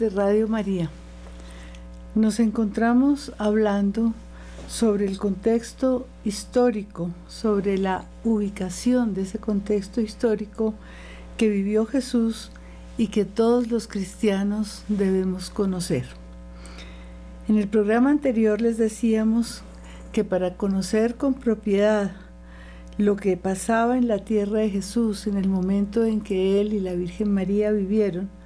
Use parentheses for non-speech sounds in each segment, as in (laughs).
de Radio María. Nos encontramos hablando sobre el contexto histórico, sobre la ubicación de ese contexto histórico que vivió Jesús y que todos los cristianos debemos conocer. En el programa anterior les decíamos que para conocer con propiedad lo que pasaba en la tierra de Jesús en el momento en que él y la Virgen María vivieron,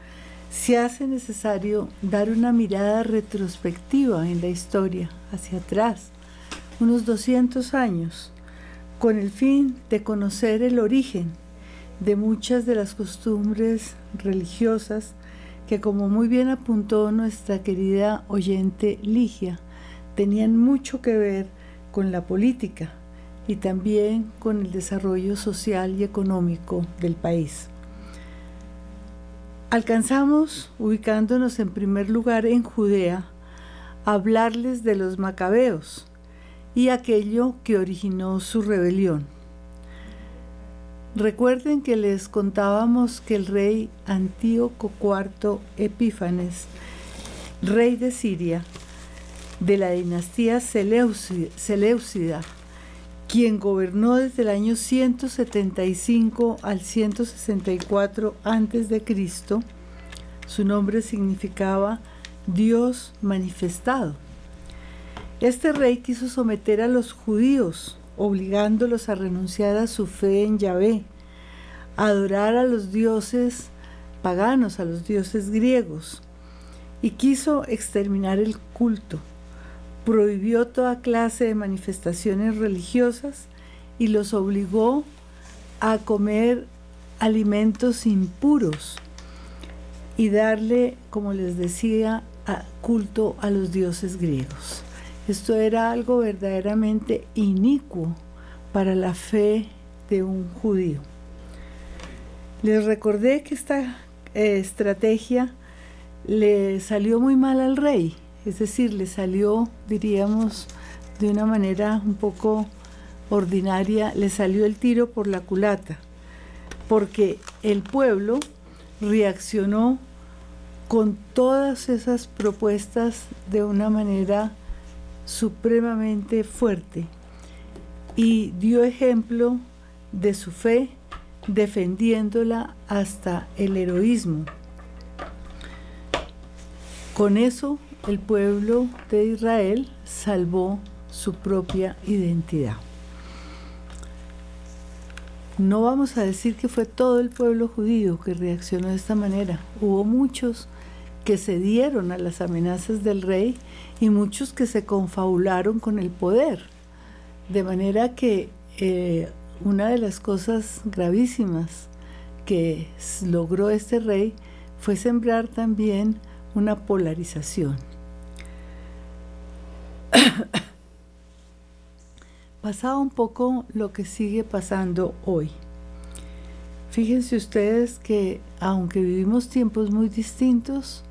se hace necesario dar una mirada retrospectiva en la historia, hacia atrás, unos 200 años, con el fin de conocer el origen de muchas de las costumbres religiosas que, como muy bien apuntó nuestra querida oyente Ligia, tenían mucho que ver con la política y también con el desarrollo social y económico del país. Alcanzamos, ubicándonos en primer lugar en Judea, a hablarles de los macabeos y aquello que originó su rebelión. Recuerden que les contábamos que el rey Antíoco IV Epífanes, rey de Siria, de la dinastía Seleucida, quien gobernó desde el año 175 al 164 a.C., su nombre significaba Dios manifestado. Este rey quiso someter a los judíos obligándolos a renunciar a su fe en Yahvé, a adorar a los dioses paganos, a los dioses griegos, y quiso exterminar el culto. Prohibió toda clase de manifestaciones religiosas y los obligó a comer alimentos impuros y darle, como les decía, culto a los dioses griegos. Esto era algo verdaderamente inicuo para la fe de un judío. Les recordé que esta eh, estrategia le salió muy mal al rey, es decir, le salió, diríamos, de una manera un poco ordinaria, le salió el tiro por la culata, porque el pueblo reaccionó con todas esas propuestas de una manera supremamente fuerte y dio ejemplo de su fe defendiéndola hasta el heroísmo. Con eso el pueblo de Israel salvó su propia identidad. No vamos a decir que fue todo el pueblo judío que reaccionó de esta manera. Hubo muchos que se dieron a las amenazas del rey y muchos que se confabularon con el poder. De manera que eh, una de las cosas gravísimas que logró este rey fue sembrar también una polarización. (coughs) Pasaba un poco lo que sigue pasando hoy. Fíjense ustedes que aunque vivimos tiempos muy distintos,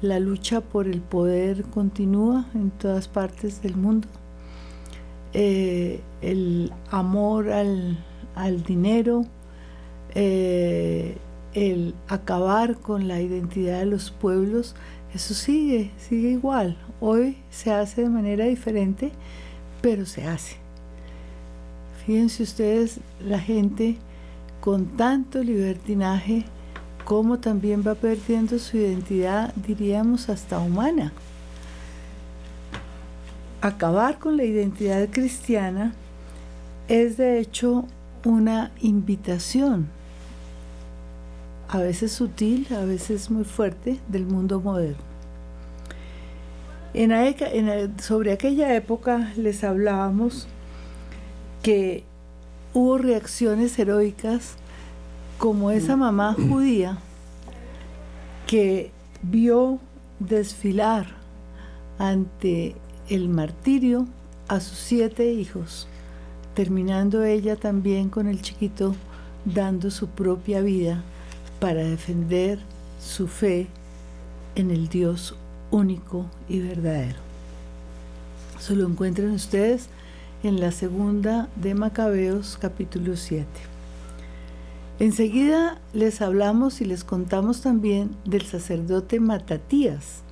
la lucha por el poder continúa en todas partes del mundo. Eh, el amor al, dinero, eh, el acabar con la identidad de los pueblos, eso sigue, sigue igual. Hoy se hace de manera diferente, pero se hace. Fíjense ustedes, la gente con tanto libertinaje, cómo también va perdiendo su identidad, diríamos, hasta humana. Acabar con la identidad cristiana es de hecho una invitación, a veces sutil, a veces muy fuerte, del mundo moderno. Sobre aquella época les hablábamos que hubo reacciones heroicas como esa mamá judía que vio desfilar ante el martirio a sus siete hijos, terminando ella también con el chiquito dando su propia vida para defender su fe en el Dios único y verdadero. Se lo encuentran ustedes en la segunda de Macabeos capítulo 7. Enseguida les hablamos y les contamos también del sacerdote Matatías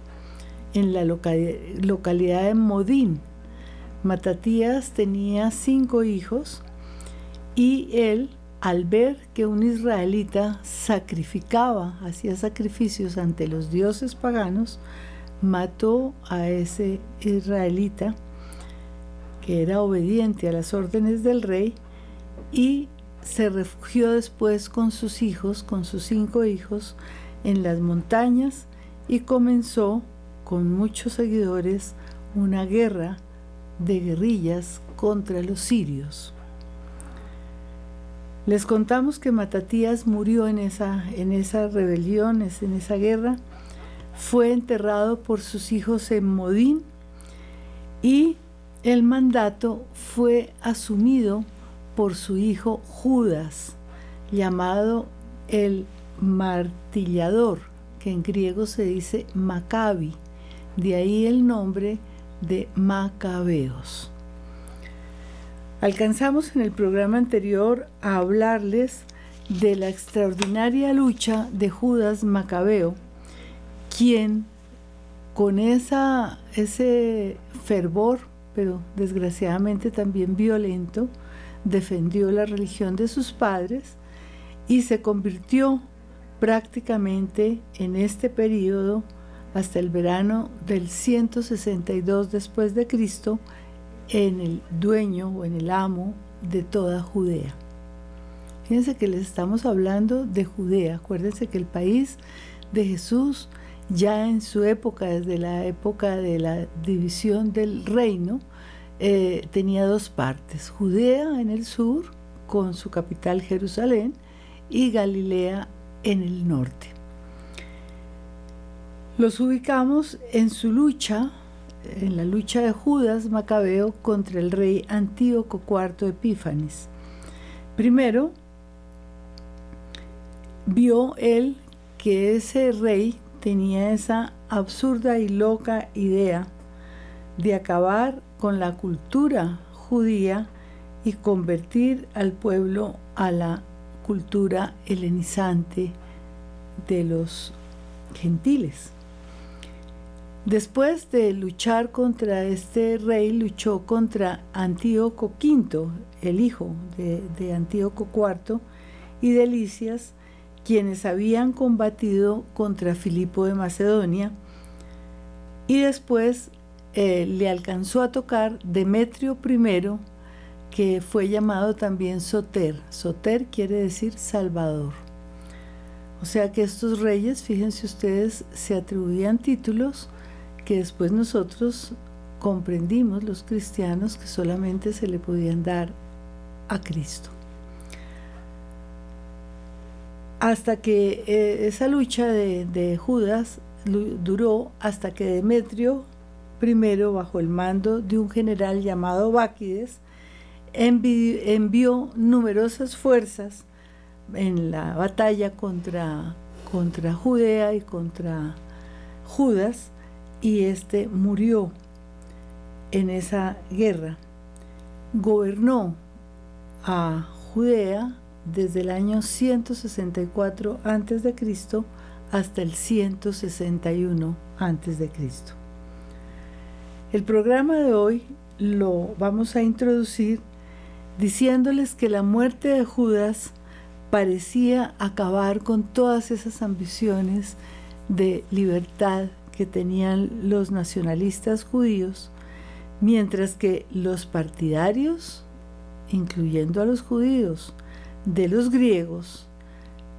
en la localidad de Modín. Matatías tenía cinco hijos y él, al ver que un israelita sacrificaba, hacía sacrificios ante los dioses paganos, mató a ese israelita que era obediente a las órdenes del rey y se refugió después con sus hijos, con sus cinco hijos, en las montañas y comenzó con muchos seguidores una guerra de guerrillas contra los sirios. Les contamos que Matatías murió en esa, en esas rebeliones, en esa guerra, fue enterrado por sus hijos en Modín y el mandato fue asumido por su hijo Judas, llamado el martillador, que en griego se dice Maccabi, de ahí el nombre de Macabeos. Alcanzamos en el programa anterior a hablarles de la extraordinaria lucha de Judas Macabeo, quien con ese fervor, pero desgraciadamente también violento, defendió la religión de sus padres y se convirtió prácticamente en este periodo hasta el verano del 162 después de Cristo en el dueño o en el amo de toda Judea. Fíjense que les estamos hablando de Judea. Acuérdense que el país de Jesús ya en su época, desde la época de la división del reino, eh, tenía dos partes, Judea en el sur, con su capital Jerusalén, y Galilea en el norte. Los ubicamos en su lucha, en la lucha de Judas Macabeo contra el rey Antíoco IV Epífanes. Primero, vio él que ese rey tenía esa absurda y loca idea de acabar con la cultura judía y convertir al pueblo a la cultura helenizante de los gentiles. Después de luchar contra este rey, luchó contra Antíoco V, el hijo de, Antíoco IV, y de Licias, quienes habían combatido contra Filipo de Macedonia, y después eh, le alcanzó a tocar Demetrio I, que fue llamado también Soter. Soter quiere decir Salvador. O sea que estos reyes, fíjense ustedes, se atribuían títulos que después nosotros comprendimos los cristianos que solamente se le podían dar a Cristo. Hasta que eh, esa lucha de, Judas duró hasta que Demetrio primero bajo el mando de un general llamado Báquides, envió numerosas fuerzas en la batalla contra, contra Judea y contra Judas, y éste murió en esa guerra. Gobernó a Judea desde el año 164 a.C. hasta el 161 a.C. El programa de hoy lo vamos a introducir diciéndoles que la muerte de Judas parecía acabar con todas esas ambiciones de libertad que tenían los nacionalistas judíos, mientras que los partidarios, incluyendo a los judíos, de los griegos,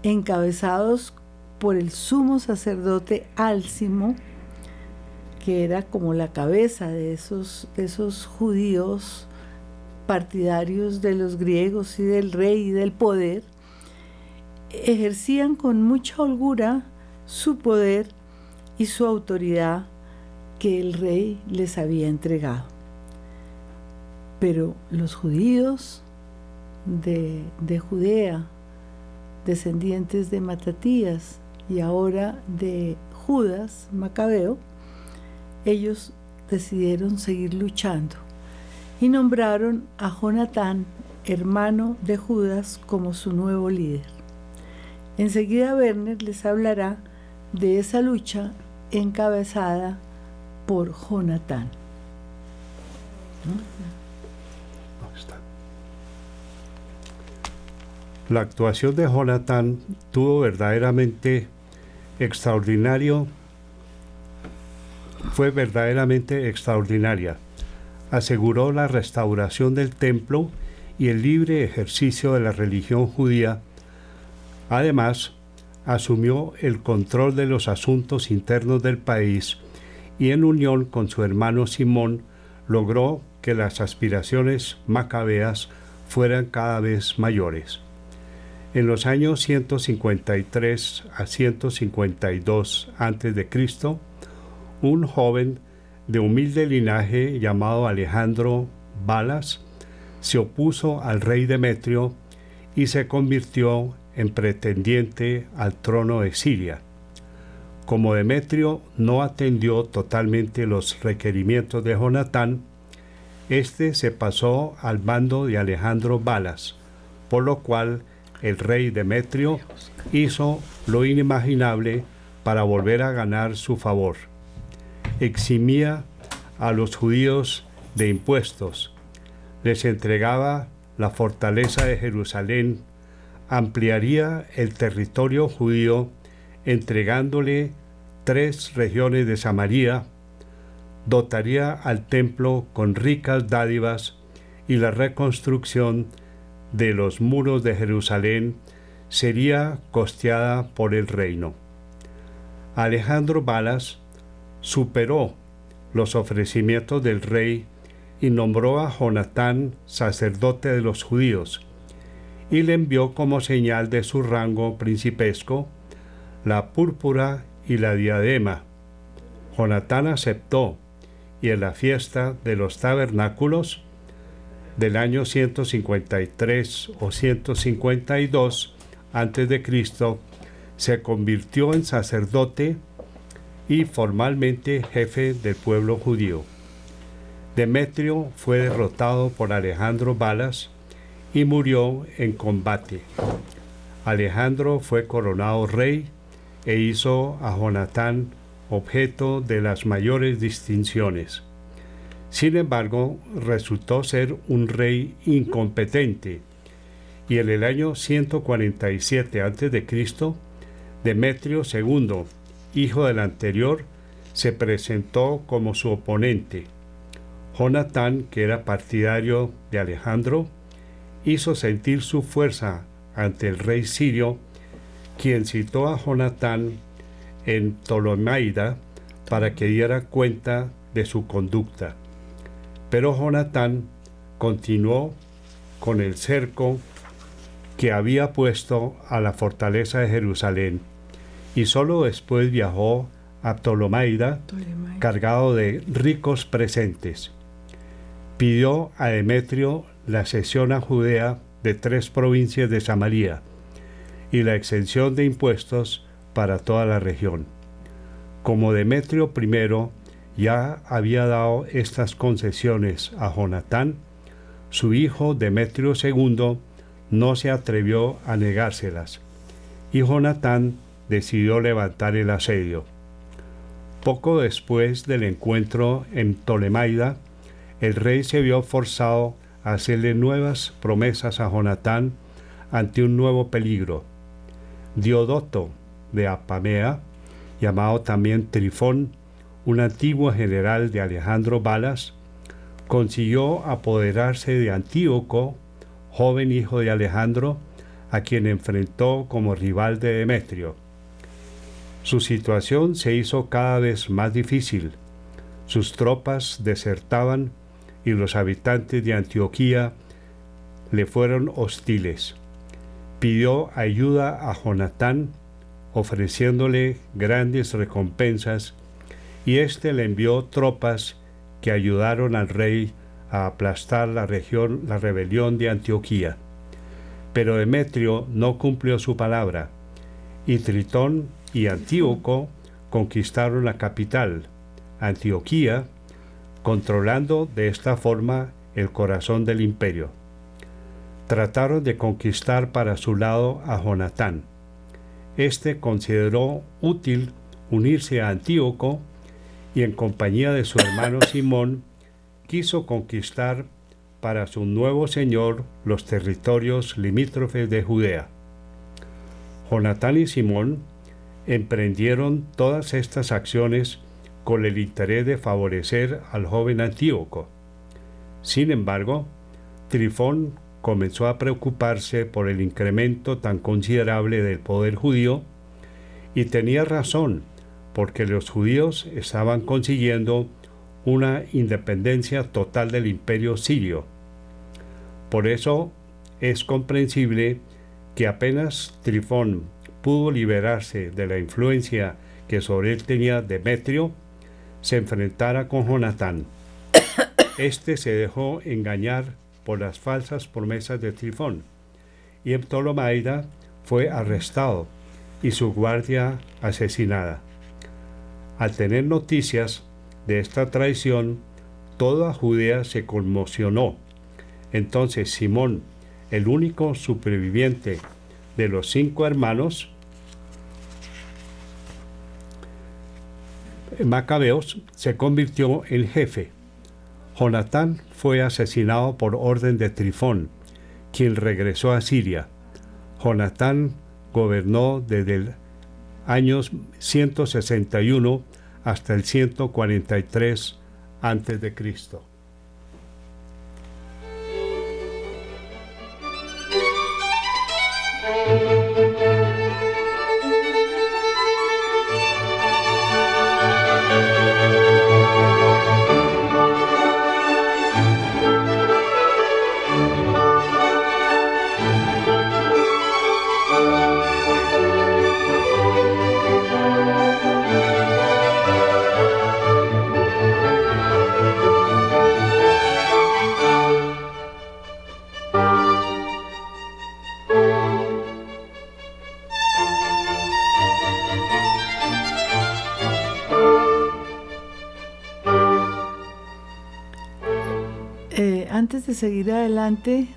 encabezados por el sumo sacerdote Álcimo, que era como la cabeza de esos, esos judíos partidarios de los griegos y del rey y del poder, ejercían con mucha holgura su poder y su autoridad que el rey les había entregado. Pero los judíos de, de Judea, descendientes de Matatías y ahora de Judas Macabeo, ellos decidieron seguir luchando y nombraron a Jonatán, hermano de Judas, como su nuevo líder. Enseguida Werner les hablará de esa lucha encabezada por Jonatán. La actuación de Jonatán tuvo verdaderamente extraordinario, fue verdaderamente extraordinaria. Aseguró la restauración del templo y el libre ejercicio de la religión judía. Además, asumió el control de los asuntos internos del país y en unión con su hermano Simón logró que las aspiraciones macabeas fueran cada vez mayores. En los años 153 a 152 a.C., un joven de humilde linaje llamado Alejandro Balas se opuso al rey Demetrio y se convirtió en pretendiente al trono de Siria. Como Demetrio no atendió totalmente los requerimientos de Jonatán, éste se pasó al mando de Alejandro Balas, por lo cual el rey Demetrio hizo lo inimaginable para volver a ganar su favor. Eximía a los judíos de impuestos, les entregaba la fortaleza de Jerusalén, ampliaría el territorio judío entregándole tres regiones de Samaria, dotaría al templo con ricas dádivas y la reconstrucción de los muros de Jerusalén sería costeada por el reino. Alejandro Balas superó los ofrecimientos del rey y nombró a Jonatán sacerdote de los judíos, y le envió como señal de su rango principesco la púrpura y la diadema. Jonatán aceptó, y en la fiesta de los tabernáculos del año 153 o 152 a.C., se convirtió en sacerdote y formalmente jefe del pueblo judío. Demetrio fue derrotado por Alejandro Balas y murió en combate. Alejandro fue coronado rey e hizo a Jonatán objeto de las mayores distinciones. Sin embargo, resultó ser un rey incompetente y en el año 147 a.C., Demetrio II, hijo del anterior, se presentó como su oponente. Jonatán, que era partidario de Alejandro, hizo sentir su fuerza ante el rey sirio, quien citó a Jonatán en Ptolemaida para que diera cuenta de su conducta. Pero Jonatán continuó con el cerco que había puesto a la fortaleza de Jerusalén y solo después viajó a Ptolemaida cargado de ricos presentes. Pidió a Demetrio la cesión a Judea de tres provincias de Samaria y la exención de impuestos para toda la región. Como Demetrio I ya había dado estas concesiones a Jonatán, su hijo Demetrio II no se atrevió a negárselas, y Jonatán decidió levantar el asedio. Poco después del encuentro en Ptolemaida, el rey se vio forzado a hacerle nuevas promesas a Jonatán ante un nuevo peligro. Diodoto de Apamea, llamado también Trifón, un antiguo general de Alejandro Balas, consiguió apoderarse de Antíoco, joven hijo de Alejandro, a quien enfrentó como rival de Demetrio. Su situación se hizo cada vez más difícil. Sus tropas desertaban y los habitantes de Antioquía le fueron hostiles. Pidió ayuda a Jonatán, ofreciéndole grandes recompensas y éste le envió tropas que ayudaron al rey a aplastar la, región, la rebelión de Antioquía. Pero Demetrio no cumplió su palabra, y Tritón y Antíoco conquistaron la capital, Antioquía, controlando de esta forma el corazón del imperio. Trataron de conquistar para su lado a Jonatán. Este consideró útil unirse a Antíoco y en compañía de su hermano Simón quiso conquistar para su nuevo señor los territorios limítrofes de Judea. Jonatán y Simón emprendieron todas estas acciones con el interés de favorecer al joven Antíoco. Sin embargo, Trifón comenzó a preocuparse por el incremento tan considerable del poder judío y tenía razón, porque los judíos estaban consiguiendo una independencia total del imperio sirio. Por eso es comprensible que apenas Trifón pudo liberarse de la influencia que sobre él tenía Demetrio, se enfrentara con Jonatán. Este se dejó engañar por las falsas promesas de Trifón, y Ptolomaida fue arrestado y su guardia asesinada. Al tener noticias de esta traición, toda Judea se conmocionó. Entonces Simón, el único superviviente de los cinco hermanos, Macabeos, se convirtió en jefe Jonatán fue asesinado por orden de Trifón, quien regresó a Siria. Jonatán gobernó desde el año 161 hasta el 143 a.C. de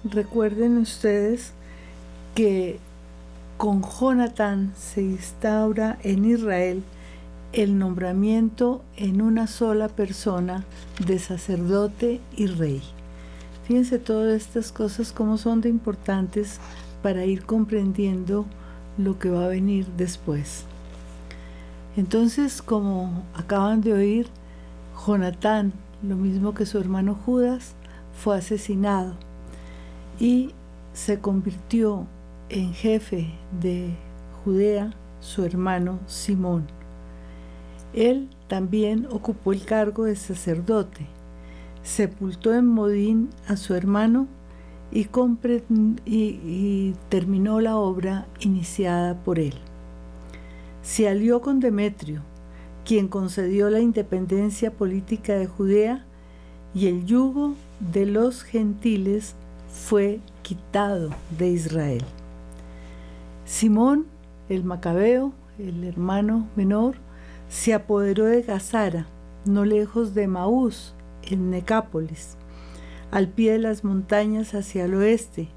recuerden ustedes que con Jonatán se instaura en Israel el nombramiento en una sola persona de sacerdote y rey. Fíjense todas estas cosas como son de importantes para ir comprendiendo lo que va a venir después. Entonces, como acaban de oír, Jonatán, lo mismo que su hermano Judas, fue asesinado y se convirtió en jefe de Judea su hermano Simón. Él también ocupó el cargo de sacerdote, sepultó en Modín a su hermano y, y, terminó la obra iniciada por él. Se alió con Demetrio, quien concedió la independencia política de Judea y el yugo de los gentiles fue quitado de Israel. Simón, el macabeo, el hermano menor, se apoderó de Gazara, no lejos de Maús, en Necápolis, al pie de las montañas hacia el oeste,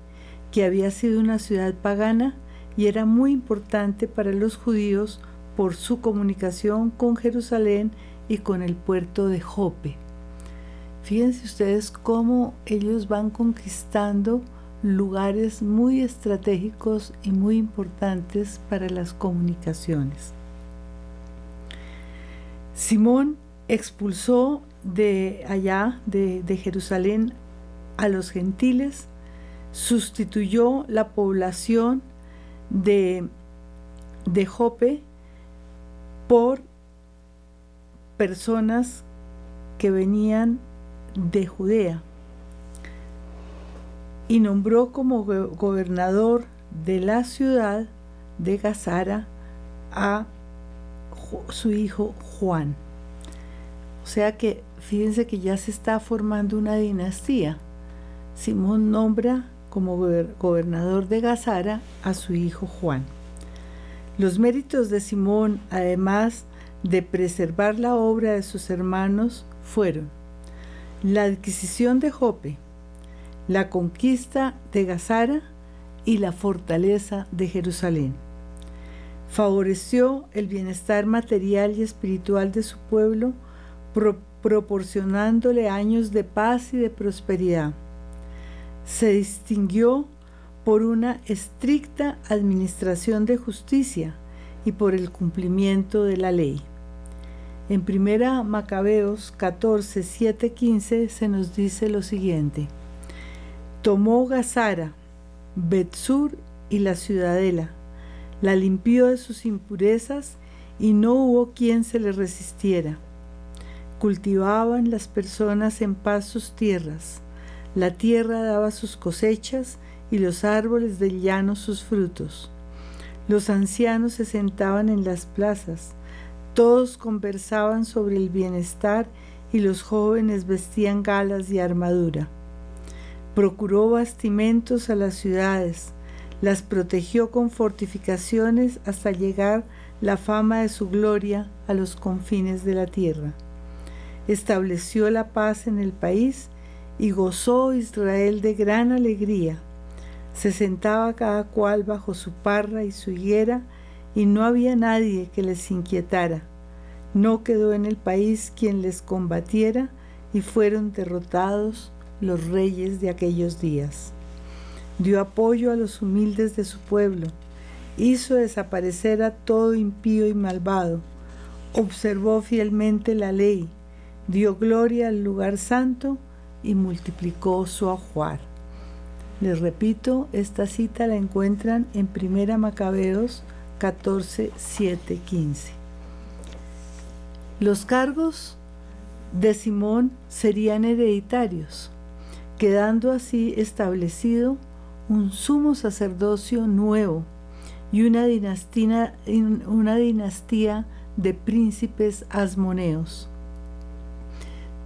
que había sido una ciudad pagana y era muy importante para los judíos por su comunicación con Jerusalén y con el puerto de Jope. Fíjense ustedes cómo ellos van conquistando lugares muy estratégicos y muy importantes para las comunicaciones. Simón expulsó de allá, de, Jerusalén, a los gentiles, sustituyó la población de, de Jope por personas que venían de Judea y nombró como gobernador de la ciudad de Gazara a su hijo Juan. O sea que fíjense que ya se está formando una dinastía. Simón nombra como gobernador de Gazara a su hijo Juan. Los méritos de Simón, además de preservar la obra de sus hermanos, fueron la adquisición de Jope, la conquista de Gazara y la fortaleza de Jerusalén. Favoreció el bienestar material y espiritual de su pueblo, proporcionándole años de paz y de prosperidad. Se distinguió por una estricta administración de justicia y por el cumplimiento de la ley. En primera Macabeos 14, 7, 15 se nos dice lo siguiente. Tomó Gazara, Betsur y la ciudadela, la limpió de sus impurezas y no hubo quien se le resistiera. Cultivaban las personas en paz sus tierras, la tierra daba sus cosechas y los árboles del llano sus frutos. Los ancianos se sentaban en las plazas, todos conversaban sobre el bienestar y los jóvenes vestían galas y armadura. Procuró bastimentos a las ciudades, las protegió con fortificaciones hasta llegar la fama de su gloria a los confines de la tierra. Estableció la paz en el país y gozó Israel de gran alegría se sentaba cada cual bajo su parra y su higuera, y no había nadie que les inquietara. No quedó en el país quien les combatiera, y fueron derrotados los reyes de aquellos días. Dio apoyo a los humildes de su pueblo, hizo desaparecer a todo impío y malvado, observó fielmente la ley, dio gloria al lugar santo y multiplicó su ajuar. Les repito, esta cita la encuentran en Primera Macabeos 14, 7, 15. Los cargos de Simón serían hereditarios, quedando así establecido un sumo sacerdocio nuevo y una dinastía, una dinastía de príncipes asmoneos.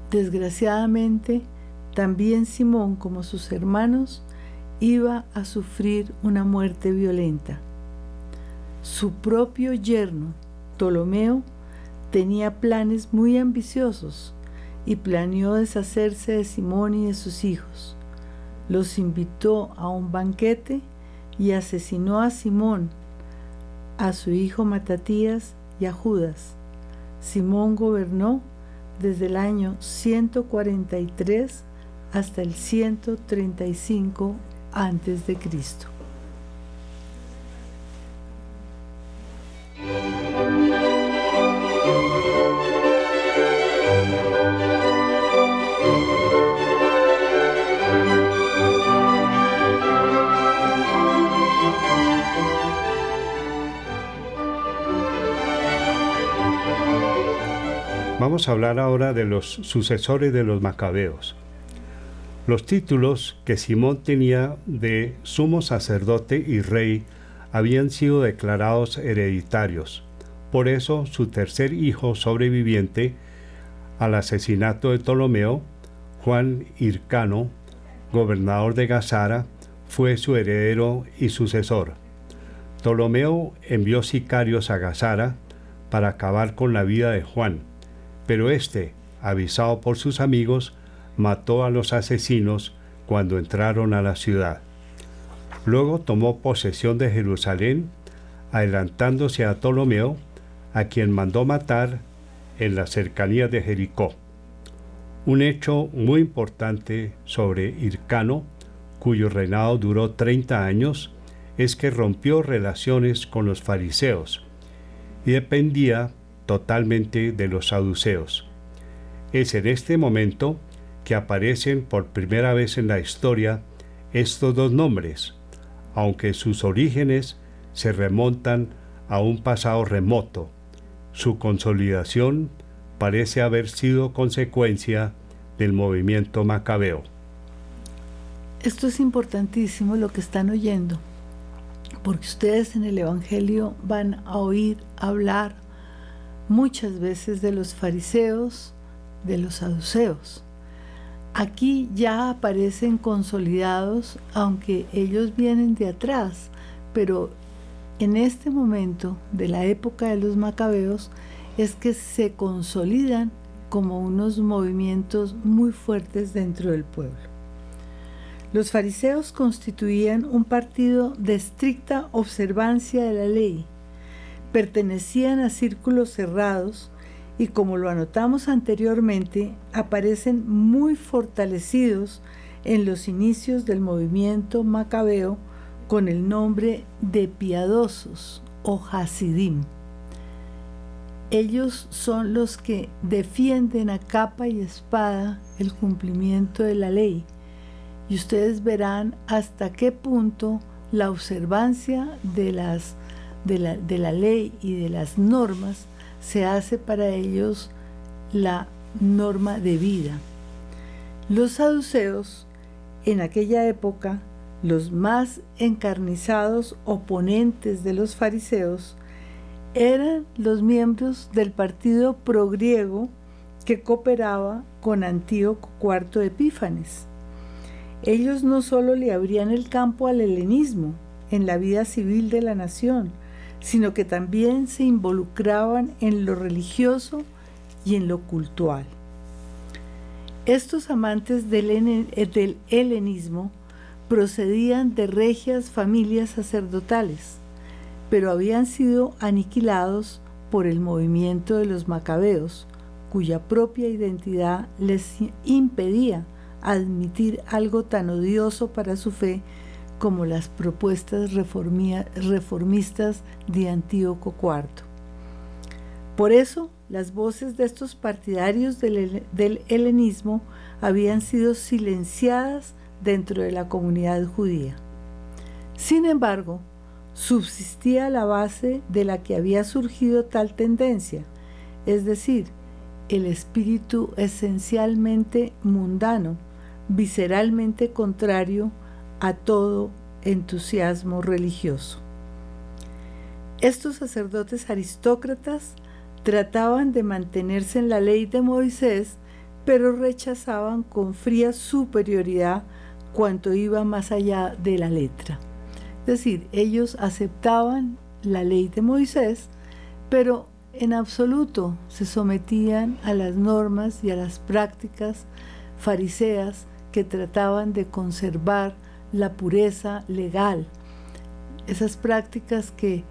Desgraciadamente, también Simón como sus hermanos iba a sufrir una muerte violenta. Su propio yerno, Ptolomeo, tenía planes muy ambiciosos y planeó deshacerse de Simón y de sus hijos. Los invitó a un banquete y asesinó a Simón, a su hijo Matatías y a Judas. Simón gobernó desde el año 143 hasta el 135 antes de Cristo. Vamos a hablar ahora de los sucesores de los macabeos. Los títulos que Simón tenía de sumo sacerdote y rey habían sido declarados hereditarios. Por eso su tercer hijo sobreviviente al asesinato de Ptolomeo, Juan Hircano, gobernador de Gazara, fue su heredero y sucesor. Ptolomeo envió sicarios a Gazara para acabar con la vida de Juan, pero éste, avisado por sus amigos, mató a los asesinos cuando entraron a la ciudad. Luego tomó posesión de Jerusalén, adelantándose a Ptolomeo, a quien mandó matar en la cercanía de Jericó. Un hecho muy importante sobre Hircano, cuyo reinado duró 30 años, es que rompió relaciones con los fariseos y dependía totalmente de los saduceos. Es en este momento que aparecen por primera vez en la historia estos dos nombres, aunque sus orígenes se remontan a un pasado remoto. Su consolidación parece haber sido consecuencia del movimiento macabeo. Esto es importantísimo lo que están oyendo, porque ustedes en el Evangelio van a oír hablar muchas veces de los fariseos, de los saduceos. Aquí ya aparecen consolidados, aunque ellos vienen de atrás, pero en este momento de la época de los macabeos es que se consolidan como unos movimientos muy fuertes dentro del pueblo. Los fariseos constituían un partido de estricta observancia de la ley, pertenecían a círculos cerrados y como lo anotamos anteriormente, aparecen muy fortalecidos en los inicios del movimiento macabeo con el nombre de piadosos o hasidim. Ellos son los que defienden a capa y espada el cumplimiento de la ley y ustedes verán hasta qué punto la observancia de, de la ley y de las normas se hace para ellos la norma de vida. Los saduceos en aquella época, los más encarnizados oponentes de los fariseos, eran los miembros del partido progriego que cooperaba con Antíoco IV Epífanes. Ellos no solo le abrían el campo al helenismo en la vida civil de la nación, sino que también se involucraban en lo religioso y en lo cultural. Estos amantes del, eh, helenismo procedían de regias familias sacerdotales, pero habían sido aniquilados por el movimiento de los macabeos, cuya propia identidad les impedía admitir algo tan odioso para su fe como las propuestas reformistas de Antíoco IV. Por eso, las voces de estos partidarios del, helenismo habían sido silenciadas dentro de la comunidad judía. Sin embargo, subsistía la base de la que había surgido tal tendencia, es decir, el espíritu esencialmente mundano, visceralmente contrario a todo entusiasmo religioso. Estos sacerdotes aristócratas trataban de mantenerse en la ley de Moisés, pero rechazaban con fría superioridad cuanto iba más allá de la letra. Es decir, ellos aceptaban la ley de Moisés, pero en absoluto se sometían a las normas y a las prácticas fariseas que trataban de conservar la pureza legal, esas prácticas que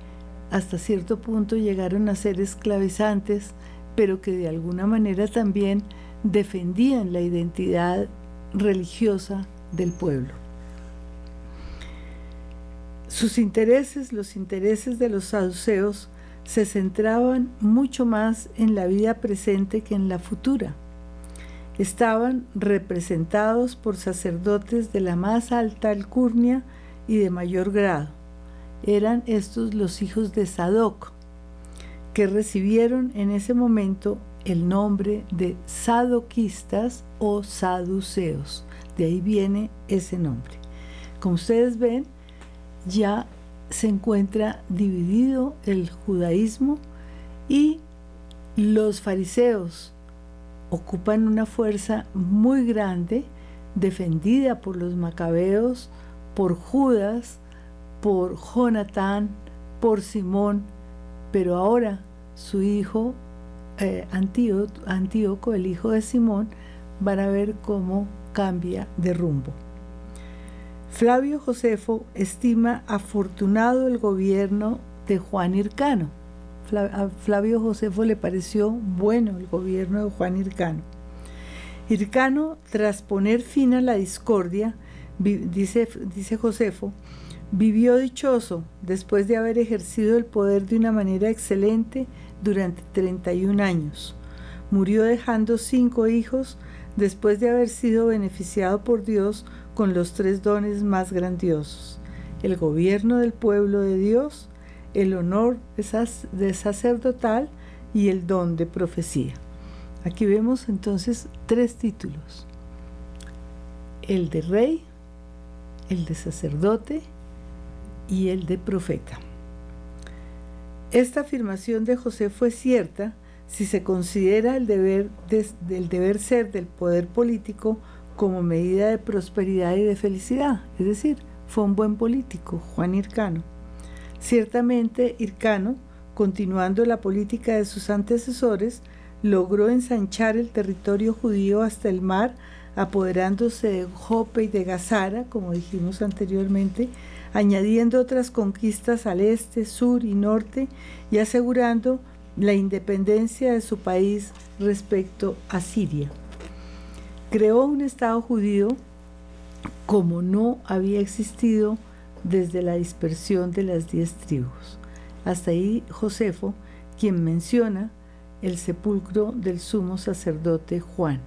hasta cierto punto llegaron a ser esclavizantes, pero que de alguna manera también defendían la identidad religiosa del pueblo. Sus intereses, los intereses de los saduceos, se centraban mucho más en la vida presente que en la futura estaban representados por sacerdotes de la más alta alcurnia y de mayor grado. Eran estos los hijos de Sadoc, que recibieron en ese momento el nombre de sadoquistas o saduceos. De ahí viene ese nombre. Como ustedes ven, ya se encuentra dividido el judaísmo y los fariseos ocupan una fuerza muy grande defendida por los macabeos, por Judas, por Jonatán, por Simón, pero ahora su hijo eh, Antíoco, el hijo de Simón, van a ver cómo cambia de rumbo. Flavio Josefo estima afortunado el gobierno de Juan Hircano a Flavio Josefo le pareció bueno el gobierno de Juan Hircano. Hircano, tras poner fin a la discordia, dice, dice Josefo, vivió dichoso después de haber ejercido el poder de una manera excelente durante 31 años. Murió dejando cinco hijos después de haber sido beneficiado por Dios con los tres dones más grandiosos, el gobierno del pueblo de Dios, el honor de sacerdotal y el don de profecía. Aquí vemos entonces tres títulos. El de rey, el de sacerdote y el de profeta. Esta afirmación de José fue cierta si se considera el deber, deber ser del poder político como medida de prosperidad y de felicidad. Es decir, fue un buen político, Juan Hircano. Ciertamente, Hircano, continuando la política de sus antecesores, logró ensanchar el territorio judío hasta el mar, apoderándose de Jope y de Gazara, como dijimos anteriormente, añadiendo otras conquistas al este, sur y norte y asegurando la independencia de su país respecto a Siria. Creó un Estado judío como no había existido desde la dispersión de las diez tribus. Hasta ahí Josefo, quien menciona el sepulcro del sumo sacerdote Juan.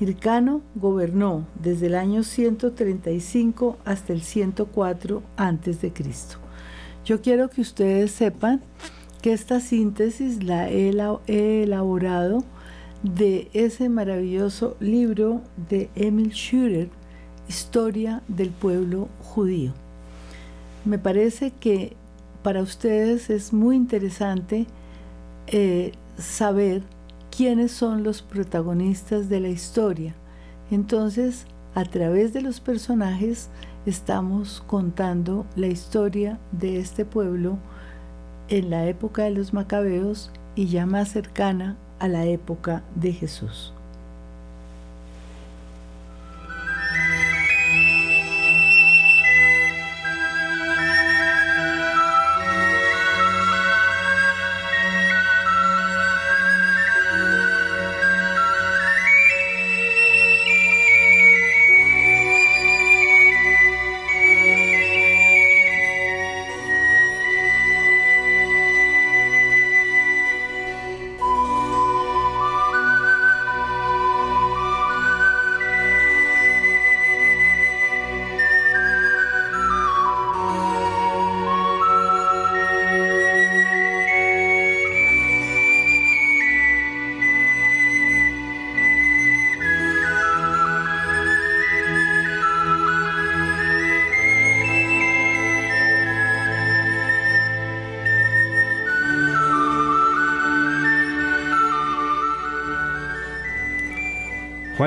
Hircano gobernó desde el año 135 hasta el 104 a.C. Yo quiero que ustedes sepan que esta síntesis la he elaborado de ese maravilloso libro de Emil Schürer, Historia del pueblo judío. Me parece que para ustedes es muy interesante eh, saber quiénes son los protagonistas de la historia. Entonces, a través de los personajes estamos contando la historia de este pueblo en la época de los macabeos y ya más cercana a la época de Jesús.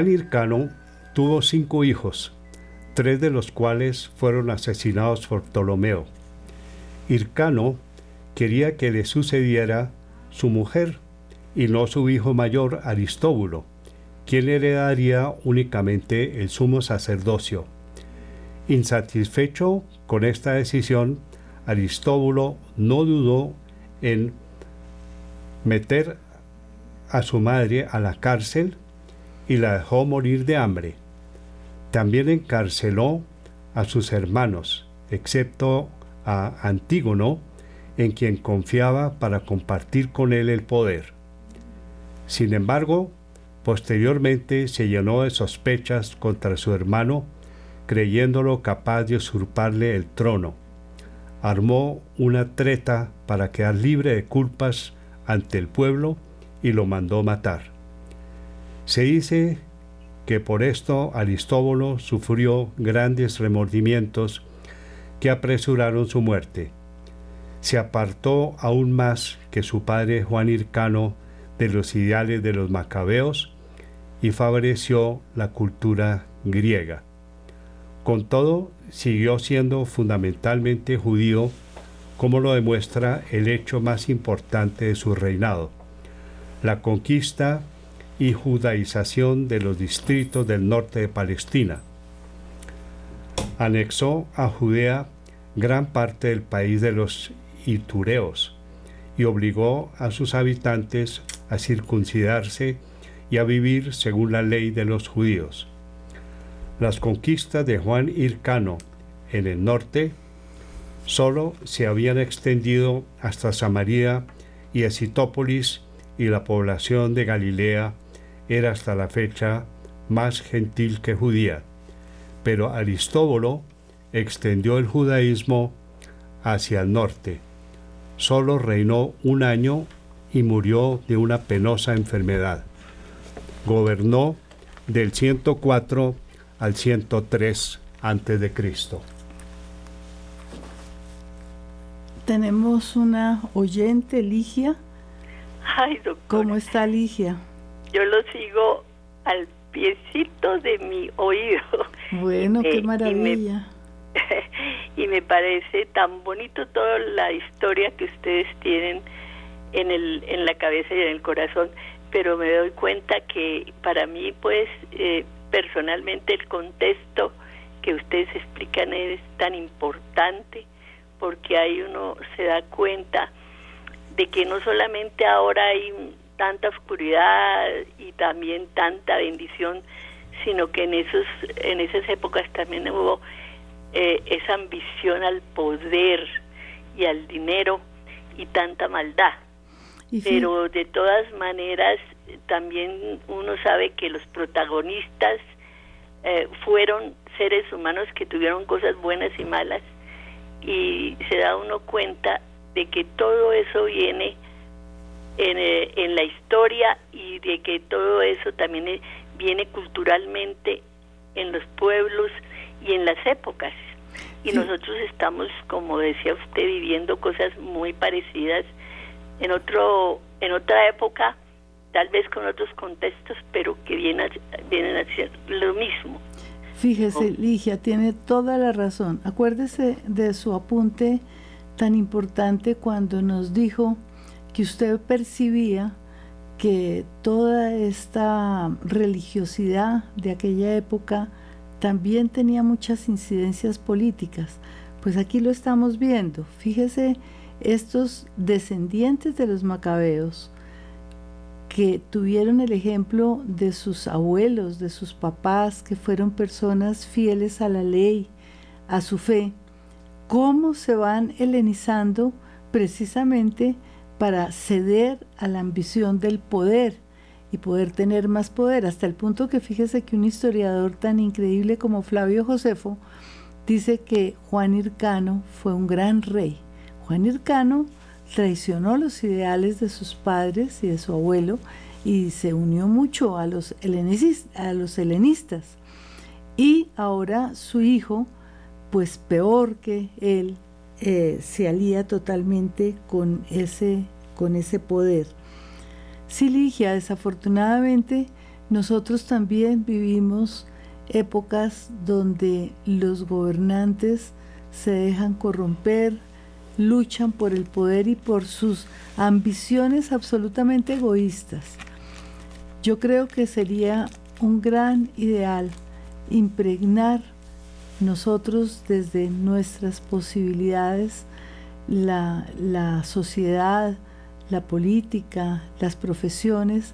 Juan tuvo cinco hijos, tres de los cuales fueron asesinados por Ptolomeo. Hircano quería que le sucediera su mujer y no su hijo mayor Aristóbulo, quien heredaría únicamente el sumo sacerdocio. Insatisfecho con esta decisión, Aristóbulo no dudó en meter a su madre a la cárcel y la dejó morir de hambre. También encarceló a sus hermanos, excepto a Antígono, en quien confiaba para compartir con él el poder. Sin embargo, posteriormente se llenó de sospechas contra su hermano, creyéndolo capaz de usurparle el trono. Armó una treta para quedar libre de culpas ante el pueblo y lo mandó matar. Se dice que por esto Aristóbulo sufrió grandes remordimientos que apresuraron su muerte. Se apartó aún más que su padre Juan Hircano de los ideales de los macabeos y favoreció la cultura griega. Con todo, siguió siendo fundamentalmente judío, como lo demuestra el hecho más importante de su reinado, la conquista y judaización de los distritos del norte de Palestina. Anexó a Judea gran parte del país de los itureos y obligó a sus habitantes a circuncidarse y a vivir según la ley de los judíos. Las conquistas de Juan Hircano en el norte solo se habían extendido hasta Samaria y Esitópolis y la población de Galilea era hasta la fecha más gentil que judía, pero Aristóbulo extendió el judaísmo hacia el norte. Solo reinó un año y murió de una penosa enfermedad. Gobernó del 104 al 103 antes de Cristo. Tenemos una oyente, Ligia. Ay, doctor. ¿Cómo está Ligia? Yo lo sigo al piecito de mi oído. Bueno, qué (laughs) maravilla. (laughs) Y me, parece tan bonito toda la historia que ustedes tienen en, el, en la cabeza y en el corazón, pero me doy cuenta que para mí, pues, eh, personalmente el contexto que ustedes explican es tan importante porque ahí uno se da cuenta de que no solamente ahora hay tanta oscuridad y también tanta bendición, sino que en esos en esas épocas también hubo eh, esa ambición al poder y al dinero y tanta maldad. Pero de todas maneras también uno sabe que los protagonistas eh, fueron seres humanos que tuvieron cosas buenas y malas y se da uno cuenta de que todo eso viene en, eh, en la historia y de que todo eso también eh, viene culturalmente en los pueblos y en las épocas. Y nosotros estamos, como decía usted, viviendo cosas muy parecidas en otro en otra época, tal vez con otros contextos, pero que vienen a, vienen a ser lo mismo. Fíjese, Ligia, tiene toda la razón. Acuérdese de su apunte tan importante cuando nos dijo que usted percibía que toda esta religiosidad de aquella época también tenía muchas incidencias políticas. Pues aquí lo estamos viendo. Fíjese, estos descendientes de los macabeos, que tuvieron el ejemplo de sus abuelos, de sus papás, que fueron personas fieles a la ley, a su fe, cómo se van helenizando precisamente para ceder a la ambición del poder y poder tener más poder, hasta el punto que fíjese que un historiador tan increíble como Flavio Josefo dice que Juan Hircano fue un gran rey. Juan Hircano traicionó los ideales de sus padres y de su abuelo y se unió mucho a los, a los helenistas. Y ahora su hijo, pues peor que él, eh, se alía totalmente con ese, con ese poder. Siligia, desafortunadamente, nosotros también vivimos épocas donde los gobernantes se dejan corromper, luchan por el poder y por sus ambiciones absolutamente egoístas. Yo creo que sería un gran ideal impregnar nosotros desde nuestras posibilidades la, la sociedad, la política, las profesiones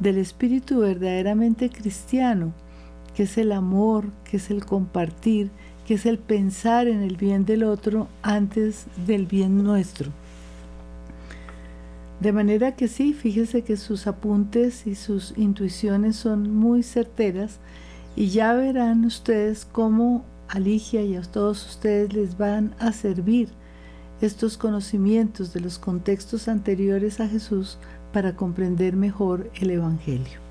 del espíritu verdaderamente cristiano, que es el amor, que es el compartir, que es el pensar en el bien del otro antes del bien nuestro. De manera que sí, fíjese que sus apuntes y sus intuiciones son muy certeras y ya verán ustedes cómo a Ligia y a todos ustedes les van a servir estos conocimientos de los contextos anteriores a Jesús para comprender mejor el Evangelio.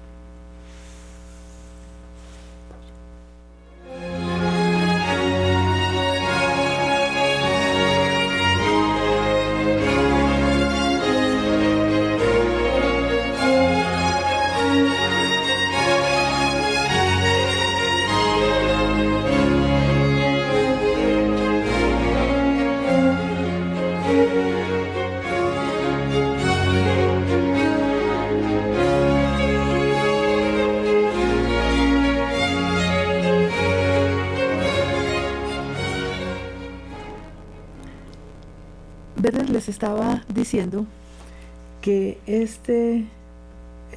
Estaba diciendo que este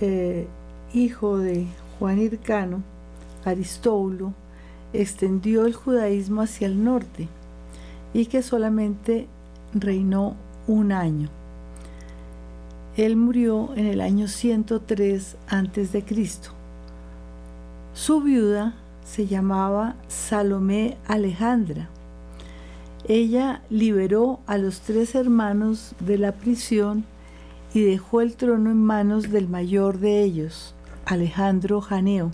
eh, hijo de Juan Hircano, Aristóbulo, extendió el judaísmo hacia el norte y que solamente reinó un año. Él murió en el año 103 a.C. Su viuda se llamaba Salomé Alejandra ella liberó a los tres hermanos de la prisión y dejó el trono en manos del mayor de ellos, Alejandro Janeo,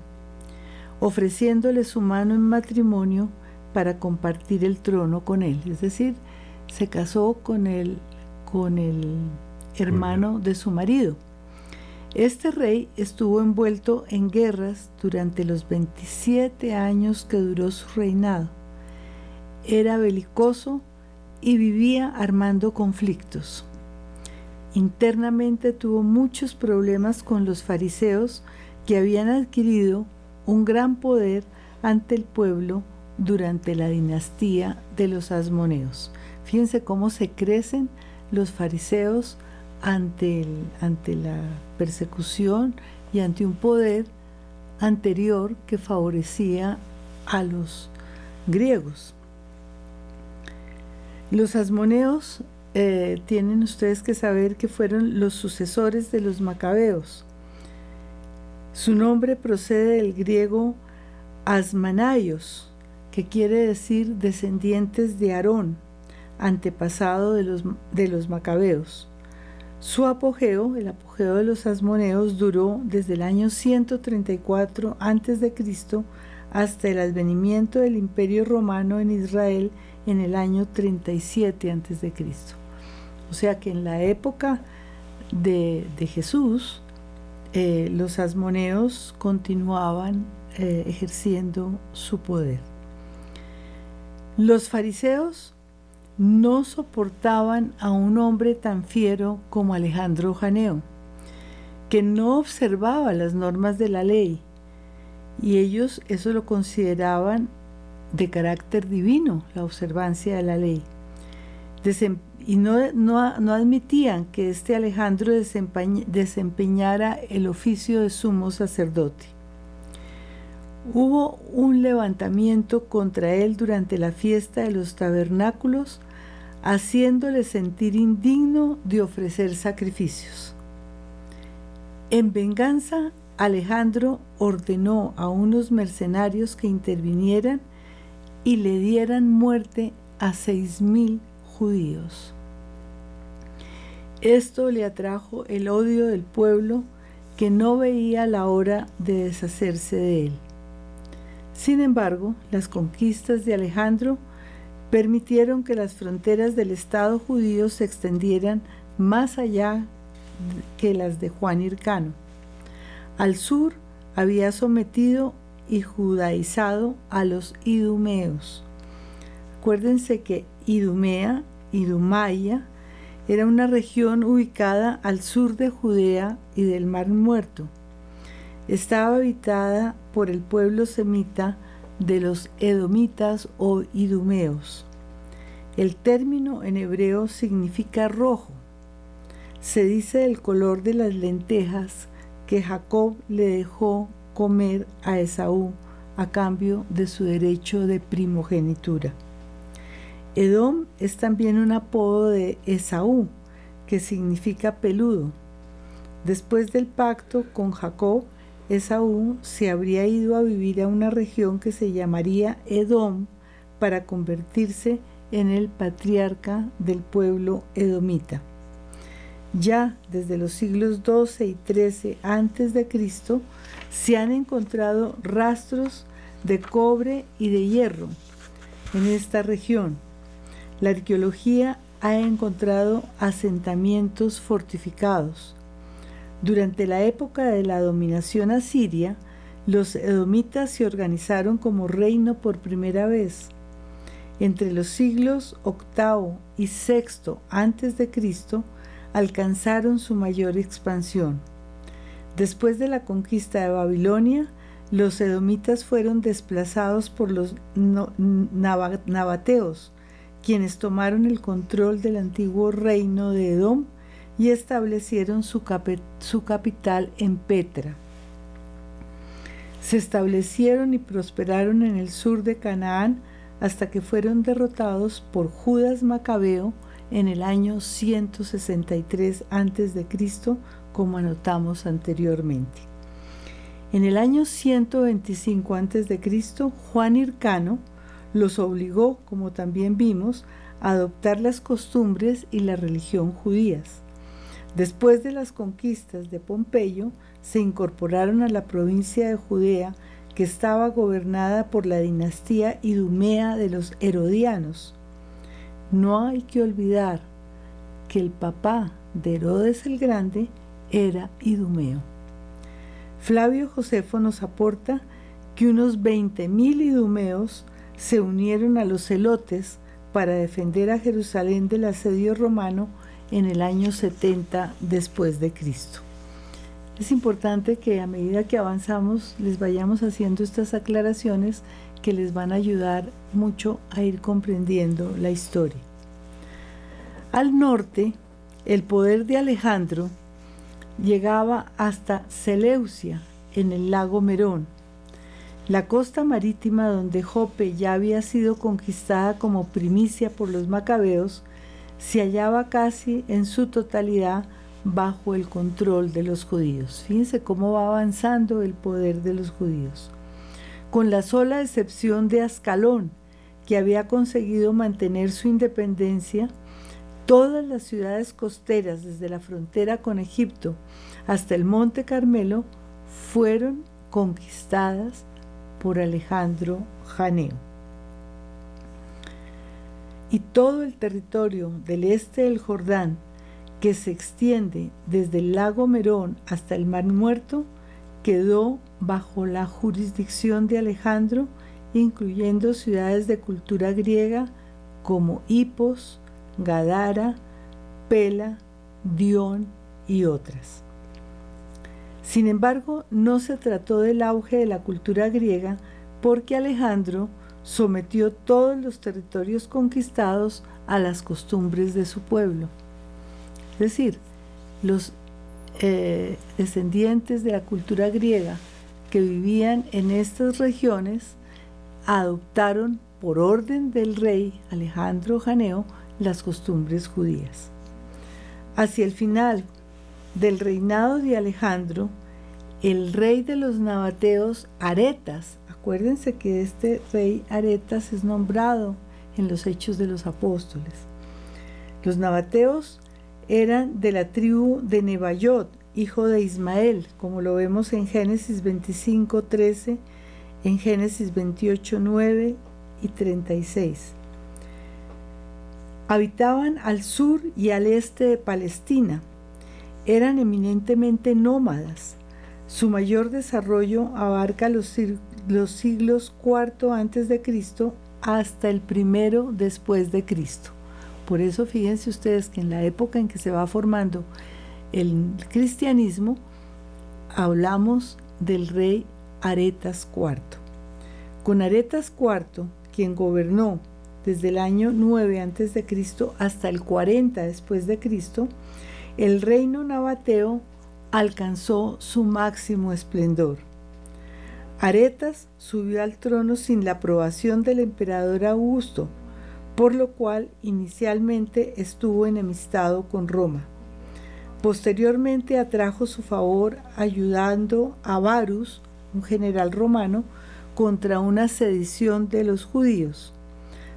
ofreciéndole su mano en matrimonio para compartir el trono con él. Es decir, se casó con el, con el hermano de su marido. Este rey estuvo envuelto en guerras durante los 27 años que duró su reinado era belicoso y vivía armando conflictos. Internamente tuvo muchos problemas con los fariseos que habían adquirido un gran poder ante el pueblo durante la dinastía de los asmoneos. Fíjense cómo se crecen los fariseos ante, ante la persecución y ante un poder anterior que favorecía a los griegos. Los asmoneos eh, tienen ustedes que saber que fueron los sucesores de los macabeos. Su nombre procede del griego asmanaios, que quiere decir descendientes de Aarón, antepasado de los, de los macabeos. Su apogeo, el apogeo de los asmoneos, duró desde el año 134 a.C. hasta el advenimiento del Imperio Romano en Israel en el año 37 a.C. O sea que en la época de, Jesús, eh, los asmoneos continuaban eh, ejerciendo su poder. Los fariseos no soportaban a un hombre tan fiero como Alejandro Janeo, que no observaba las normas de la ley, y ellos eso lo consideraban de carácter divino, la observancia de la ley. y no, no, admitían que este Alejandro desempeñara el oficio de sumo sacerdote. Hubo un levantamiento contra él durante la fiesta de los tabernáculos haciéndole sentir indigno de ofrecer sacrificios. En venganza, Alejandro ordenó a unos mercenarios que intervinieran y le dieran muerte a seis mil judíos. Esto le atrajo el odio del pueblo que no veía la hora de deshacerse de él. Sin embargo, las conquistas de Alejandro permitieron que las fronteras del Estado judío se extendieran más allá que las de Juan Hircano. Al sur había sometido y judaizado a los idumeos. Acuérdense que Idumea, Idumaya, era una región ubicada al sur de Judea y del Mar Muerto. Estaba habitada por el pueblo semita de los edomitas o idumeos. El término en hebreo significa rojo. Se dice del color de las lentejas que Jacob le dejó comer a Esaú a cambio de su derecho de primogenitura. Edom es también un apodo de Esaú, que significa peludo. Después del pacto con Jacob, Esaú se habría ido a vivir a una región que se llamaría Edom para convertirse en el patriarca del pueblo edomita. Ya desde los siglos XII y XIII antes de Cristo se han encontrado rastros de cobre y de hierro en esta región. La arqueología ha encontrado asentamientos fortificados, durante la época de la dominación asiria, los edomitas se organizaron como reino por primera vez. Entre los siglos VIII y VI Cristo alcanzaron su mayor expansión. Después de la conquista de Babilonia, los edomitas fueron desplazados por los nabateos, quienes tomaron el control del antiguo reino de Edom y establecieron su, capital en Petra. Se establecieron y prosperaron en el sur de Canaán hasta que fueron derrotados por Judas Macabeo en el año 163 a.C., como anotamos anteriormente. En el año 125 a.C., Juan Hircano los obligó, como también vimos, a adoptar las costumbres y la religión judías. Después de las conquistas de Pompeyo, se incorporaron a la provincia de Judea, que estaba gobernada por la dinastía idumea de los Herodianos. No hay que olvidar que el papá de Herodes el Grande era idumeo. Flavio Josefo nos aporta que unos 20.000 idumeos se unieron a los celotes para defender a Jerusalén del asedio romano en el año 70 después de Cristo. Es importante que a medida que avanzamos les vayamos haciendo estas aclaraciones que les van a ayudar mucho a ir comprendiendo la historia. Al norte, el poder de Alejandro llegaba hasta Seleucia, en el lago Merón, la costa marítima donde Jope ya había sido conquistada como primicia por los macabeos, se hallaba casi en su totalidad bajo el control de los judíos. Fíjense cómo va avanzando el poder de los judíos. Con la sola excepción de Ascalón, que había conseguido mantener su independencia, todas las ciudades costeras, desde la frontera con Egipto hasta el Monte Carmelo, fueron conquistadas por Alejandro Janeo. Y todo el territorio del este del Jordán, que se extiende desde el lago Merón hasta el Mar Muerto, quedó bajo la jurisdicción de Alejandro, incluyendo ciudades de cultura griega como Hipos, Gadara, Pela, Dion y otras. Sin embargo, no se trató del auge de la cultura griega porque Alejandro sometió todos los territorios conquistados a las costumbres de su pueblo. Es decir, los eh, descendientes de la cultura griega que vivían en estas regiones adoptaron por orden del rey Alejandro Janeo las costumbres judías. Hacia el final, del reinado de Alejandro, el rey de los nabateos, Aretas, acuérdense que este rey Aretas es nombrado en los hechos de los apóstoles. Los nabateos eran de la tribu de Nebayot, hijo de Ismael, como lo vemos en Génesis 25, 13, en Génesis 28, 9 y 36. Habitaban al sur y al este de Palestina eran eminentemente nómadas. Su mayor desarrollo abarca los, siglos cuarto antes de Cristo hasta el primero después de Cristo. Por eso fíjense ustedes que en la época en que se va formando el cristianismo, hablamos del rey Aretas IV. Con Aretas IV, quien gobernó desde el año 9 antes de Cristo hasta el 40 después de Cristo, el reino nabateo alcanzó su máximo esplendor. Aretas subió al trono sin la aprobación del emperador Augusto, por lo cual inicialmente estuvo enemistado con Roma. Posteriormente atrajo su favor ayudando a Varus, un general romano, contra una sedición de los judíos.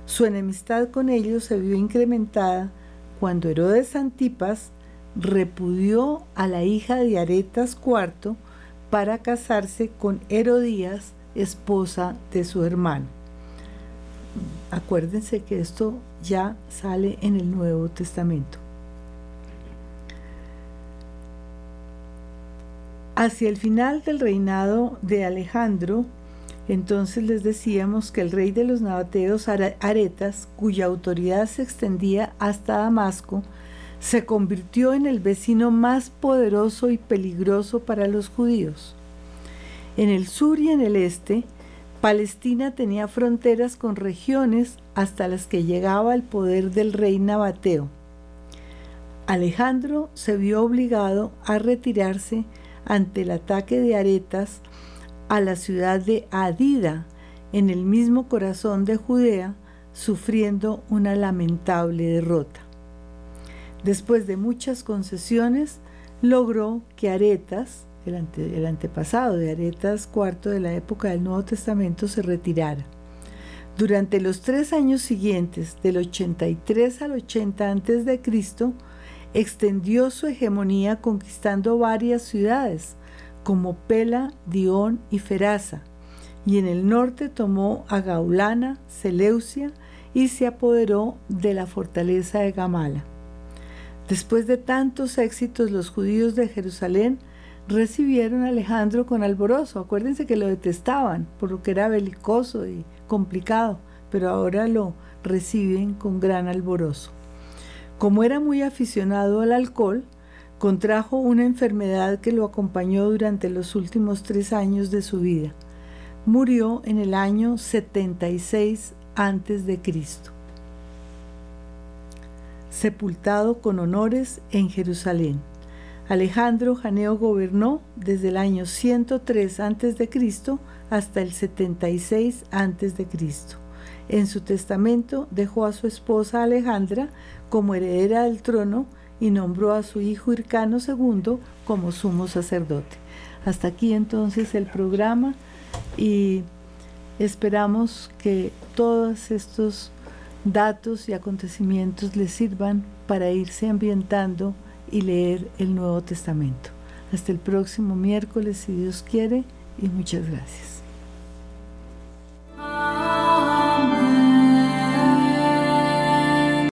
Su enemistad con ellos se vio incrementada cuando Herodes Antipas repudió a la hija de Aretas IV para casarse con Herodías, esposa de su hermano. Acuérdense que esto ya sale en el Nuevo Testamento. Hacia el final del reinado de Alejandro, entonces les decíamos que el rey de los nabateos Aretas, cuya autoridad se extendía hasta Damasco, se convirtió en el vecino más poderoso y peligroso para los judíos. En el sur y en el este, Palestina tenía fronteras con regiones hasta las que llegaba el poder del rey Nabateo. Alejandro se vio obligado a retirarse ante el ataque de Aretas a la ciudad de Adida, en el mismo corazón de Judea, sufriendo una lamentable derrota. Después de muchas concesiones, logró que Aretas, el, antepasado de Aretas IV de la época del Nuevo Testamento, se retirara. Durante los tres años siguientes, del 83 al 80 a.C., extendió su hegemonía conquistando varias ciudades, como Pela, Dion y Feraza, y en el norte tomó a Gaulana, Seleucia, y se apoderó de la fortaleza de Gamala. Después de tantos éxitos, los judíos de Jerusalén recibieron a Alejandro con alborozo. Acuérdense que lo detestaban por lo que era belicoso y complicado, pero ahora lo reciben con gran alborozo. Como era muy aficionado al alcohol, Contrajo una enfermedad que lo acompañó durante los últimos tres años de su vida. Murió en el año 76 antes de Cristo. Sepultado con honores en Jerusalén. Alejandro Janeo gobernó desde el año 103 a.C. hasta el 76 a.C. En su testamento dejó a su esposa Alejandra como heredera del trono y nombró a su hijo Hircano II como sumo sacerdote. Hasta aquí entonces el programa y esperamos que todos estos datos y acontecimientos les sirvan para irse ambientando y leer el Nuevo Testamento. Hasta el próximo miércoles, si Dios quiere, y muchas gracias.